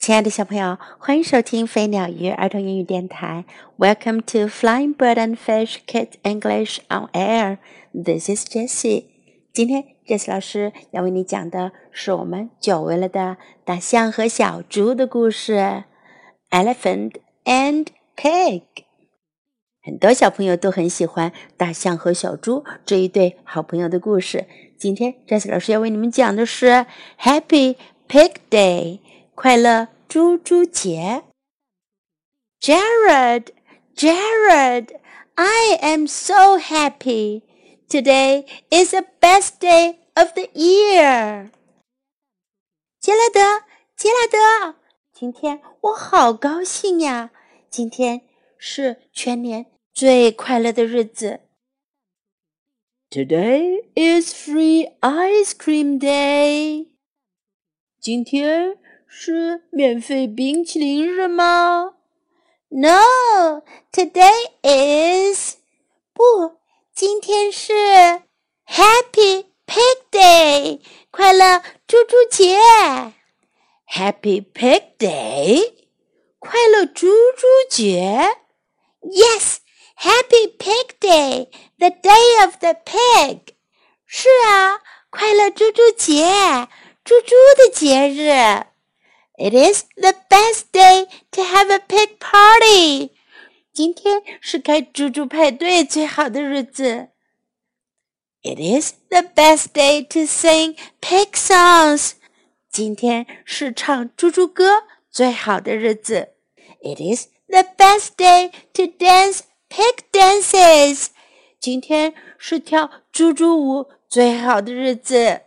亲爱的小朋友，欢迎收听飞鸟鱼儿童英语电台。Welcome to Flying Bird and Fish Kid English on Air. This is Jessie. 今天 Jessie 老师要为你讲的是我们久违了的大象和小猪的故事，Elephant and Pig。很多小朋友都很喜欢大象和小猪这一对好朋友的故事。今天 Jessie 老师要为你们讲的是 Happy Pig Day。快乐猪猪节。Gerald, Gerald, I am so happy. Today is the best day of the year. 杰拉德，杰拉德，今天我好高兴呀！今天是全年最快乐的日子。Today is free ice cream day. 今天是免费冰淇淋日吗？No, today is 不，今天是 Happy Pig Day，快乐猪猪节。Happy Pig Day，快乐猪猪节。Yes, Happy Pig Day, the day of the pig。是啊，快乐猪猪节，猪猪的节日。It is the best day to have a pig party. 今天是开猪猪派对最好的日子。It is the best day to sing pig songs. 今天是唱猪猪歌最好的日子。It is the best day to dance pig dances. 今天是跳猪猪舞最好的日子。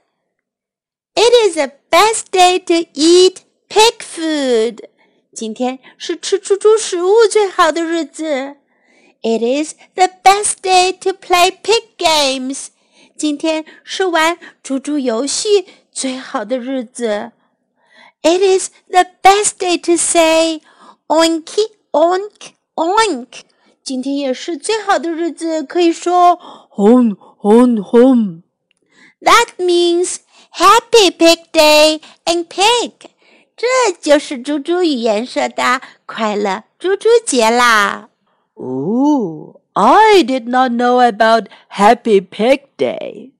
It is the best day to eat Pig food，今天是吃猪猪食物最好的日子。It is the best day to play pig games，今天是玩猪猪游戏最好的日子。It is the best day to say oinky oink oink，今天也是最好的日子，可以说 home home home。That means happy pig day and pig。 这就是猪猪语言说的快乐猪猪节啦。Oh, I did not know about Happy Pig Day.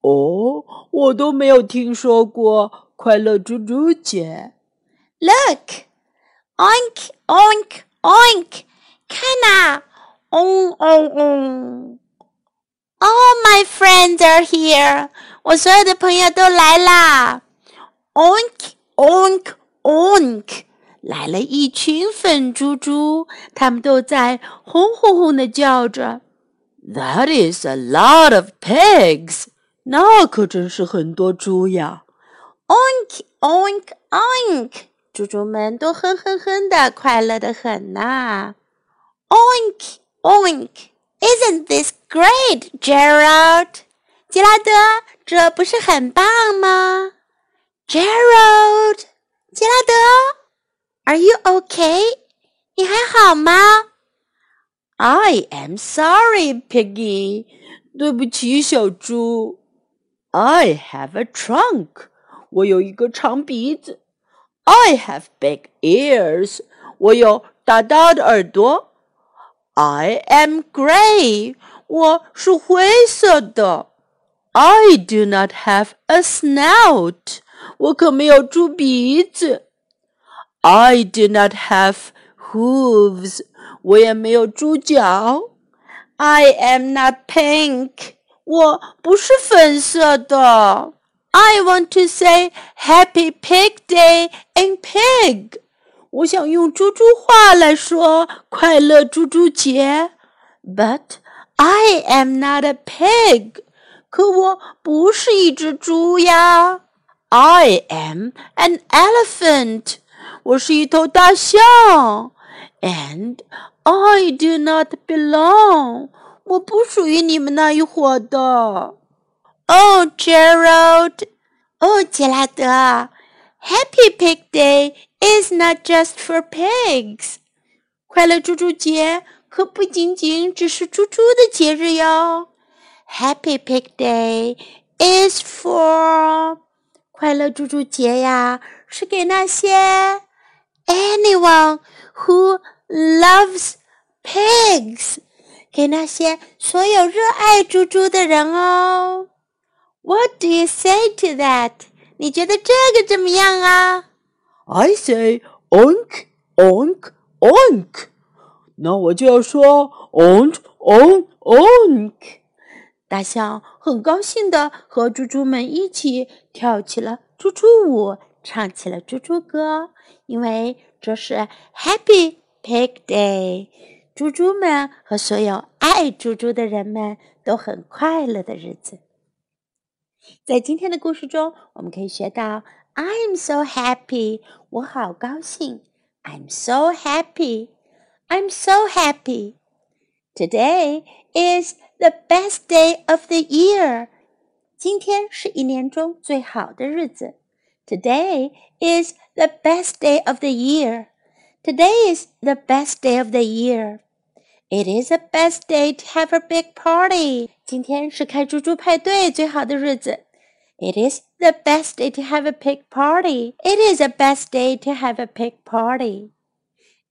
哦，我都没有听说过快乐猪猪节。Look, oink, oink, oink，看呐，嗡嗡嗡。All my friends are here，我所有的朋友都来啦。Oink。Onk onk，来了一群粉猪猪，他们都在轰轰轰的叫着。That is a lot of pigs，那可真是很多猪呀。Onk onk onk，猪猪们都哼哼哼的，快乐的很呐。Onk onk，Isn't this great，Gerald？杰拉德，这不是很棒吗？Gerald， 杰拉德，Are you okay？你还好吗？I am sorry, Piggie。对不起，小猪。I have a trunk。我有一个长鼻子。I have big ears。我有大大的耳朵。I am gray。我是灰色的。I do not have a snout。我可没有猪鼻子。I do not have hooves，我也没有猪脚。I am not pink，我不是粉色的。I want to say Happy Pig Day in Pig，我想用猪猪话来说快乐猪猪节。But I am not a pig，可我不是一只猪呀。 I am an elephant. 我是一头大象。And I do not belong. 我不属于你们那一伙的。Oh, Gerald. Oh, 杰拉德。Happy Pig Day is not just for pigs. 快乐猪猪节可不仅仅只是猪猪的节日哟。Happy Pig Day is for 快乐猪猪节呀，是给那些 anyone who loves pigs，给那些所有热爱猪猪的人哦。What do you say to that？你觉得这个怎么样啊？I say oink oink oink。那我就要说 oink oink oink。 大象很高兴的和猪猪们一起跳起了猪猪舞，唱起了猪猪歌，因为这是 Happy Pig Day，猪猪们和所有爱猪猪的人们都很快乐的日子。在今天的故事中，我们可以学到 "I'm so happy"，我好高兴；"I'm so happy"，"I'm so happy." Today is the best day of the year. 今天是一年中最好的日子。Today is the best day of the year. Today is the best day of the year. It is the best day to have a big party. 今天是开猪猪派对最好的日子。It is the best day to have a pig party. It is the best day to have a pig party.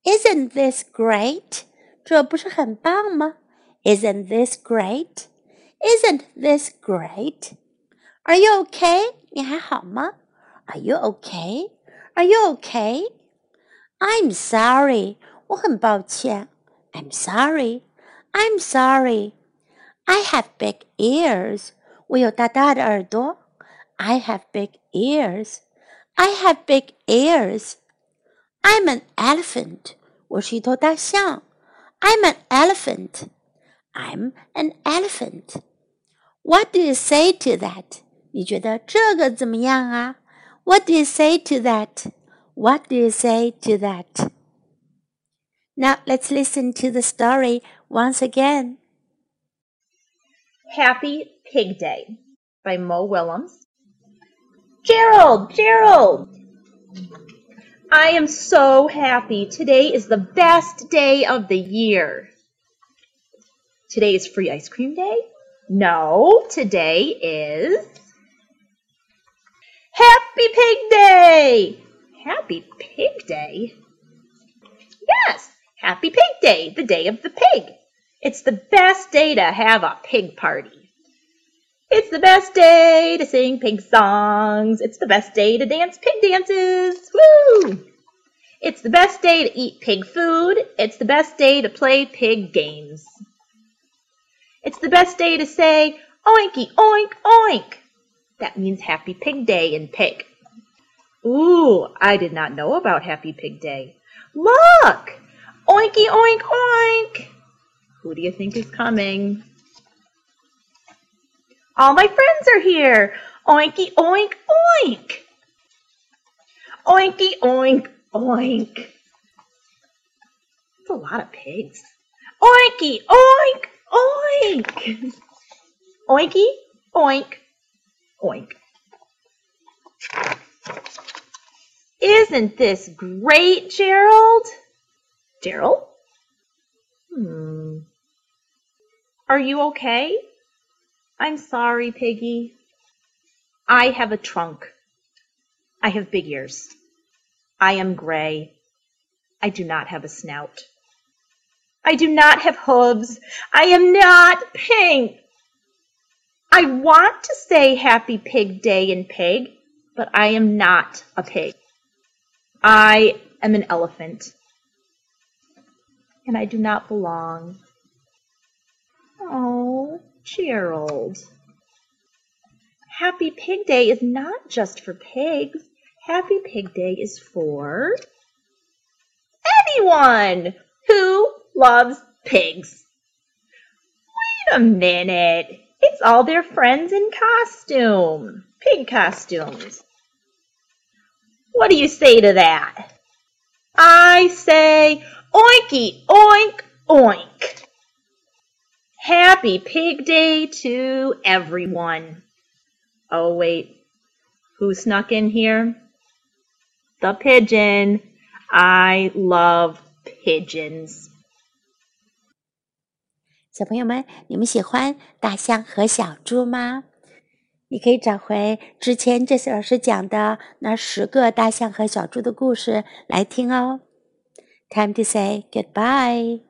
Isn't this great? 这不是很棒吗 ？Isn't this great? Isn't this great? Are you okay? 你还好吗？Are you okay? Are you okay? I'm sorry. 我很抱歉。I'm sorry. I'm sorry. I have big ears. 我有大大的耳朵。I have big ears. I have big ears. I'm an elephant. 我是一头大象。I'm an elephant. I'm an elephant. What do you say to that? 你觉得这个怎么样啊？What do you say to that? What do you say to that? Now let's listen to the story once again. Happy Pig Day by Mo Willems. Gerald, Gerald! I am so happy. Today is the best day of the year. Today is free ice cream day? No, today is Happy Pig Day! Happy Pig Day? Yes, Happy Pig Day, the day of the pig. It's the best day to have a pig party. It's the best day to sing pig songs. It's the best day to dance pig dances. Woo! It's the best day to eat pig food. It's the best day to play pig games. It's the best day to say, oinky, oink, oink. That means Happy Pig Day in pig. Ooh, I did not know about Happy Pig Day. Look! Oinky, oink, oink! Who do you think is coming? All my friends are here. Oinky, oink, oink. Oinky, oink, oink. It's a lot of pigs. Oinky, oink, oink. Oinky, oink, oink. Isn't this great, Gerald? Gerald? Hmm. Are you okay? I'm sorry, Piggie. I have a trunk. I have big ears. I am gray. I do not have a snout. I do not have hooves. I am not pink. I want to say Happy Pig Day in pig, but I am not a pig. I am an elephant. And I do not belong. Oh, Gerald. Happy Pig Day is not just for pigs. Happy Pig Day is for anyone who loves pigs. Wait a minute. It's all their friends in costume. Pig costumes. What do you say to that? I say oinky oink oink. Happy Pig Day to everyone. Oh, wait. Who snuck in here? The pigeon. I love pigeons. 小朋友们，你们喜欢大象和小猪吗？你可以找回之前这次老师讲的那十个大象和小猪的故事来听哦。Time to say goodbye.